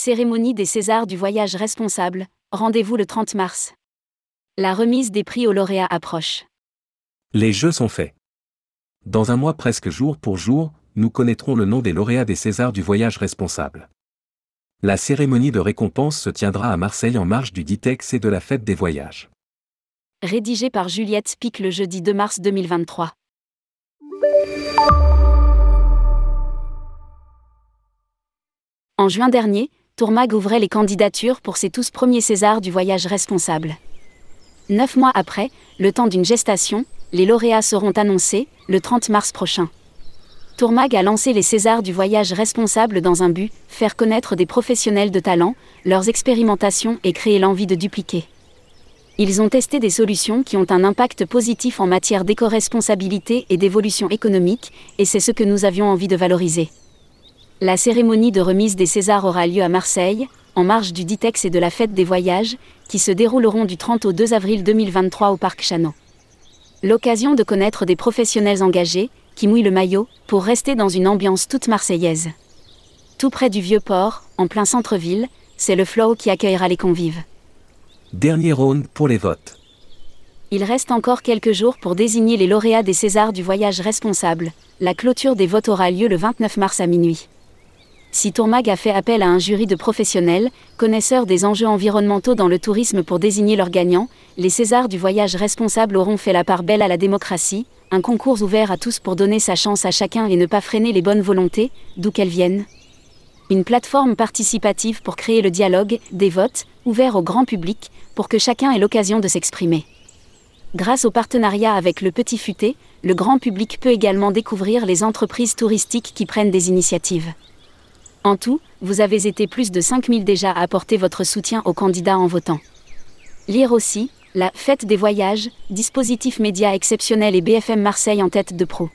Cérémonie des Césars du voyage responsable, rendez-vous le 30 mars. La remise des prix aux lauréats approche. Les jeux sont faits. Dans un mois presque jour pour jour, nous connaîtrons le nom des lauréats des Césars du voyage responsable. La cérémonie de récompense se tiendra à Marseille en marge du Ditex et de la fête des voyages. Rédigé par Juliette Spic le jeudi 2 mars 2023. En juin dernier, Tourmag ouvrait les candidatures pour ses tous premiers Césars du voyage responsable. Neuf mois après, le temps d'une gestation, les lauréats seront annoncés, le 30 mars prochain. Tourmag a lancé les Césars du voyage responsable dans un but, faire connaître des professionnels de talent, leurs expérimentations et créer l'envie de dupliquer. Ils ont testé des solutions qui ont un impact positif en matière d'éco-responsabilité et d'évolution économique, et c'est ce que nous avions envie de valoriser. La cérémonie de remise des Césars aura lieu à Marseille, en marge du Ditex et de la fête des voyages, qui se dérouleront du 30 au 2 avril 2023 au Parc Chano. L'occasion de connaître des professionnels engagés, qui mouillent le maillot, pour rester dans une ambiance toute marseillaise. Tout près du vieux port, en plein centre-ville, c'est le Flow qui accueillera les convives. Dernier round pour les votes. Il reste encore quelques jours pour désigner les lauréats des Césars du voyage responsable. La clôture des votes aura lieu le 29 mars à minuit. Si Tourmag a fait appel à un jury de professionnels, connaisseurs des enjeux environnementaux dans le tourisme pour désigner leurs gagnants, les Césars du voyage responsable auront fait la part belle à la démocratie, un concours ouvert à tous pour donner sa chance à chacun et ne pas freiner les bonnes volontés, d'où qu'elles viennent. Une plateforme participative pour créer le dialogue, des votes, ouverts au grand public, pour que chacun ait l'occasion de s'exprimer. Grâce au partenariat avec le Petit Futé, le grand public peut également découvrir les entreprises touristiques qui prennent des initiatives. En tout, vous avez été plus de 5000 déjà à apporter votre soutien aux candidats en votant. Lire aussi, la Fête des voyages, dispositif média exceptionnel et BFM Marseille en tête de pro.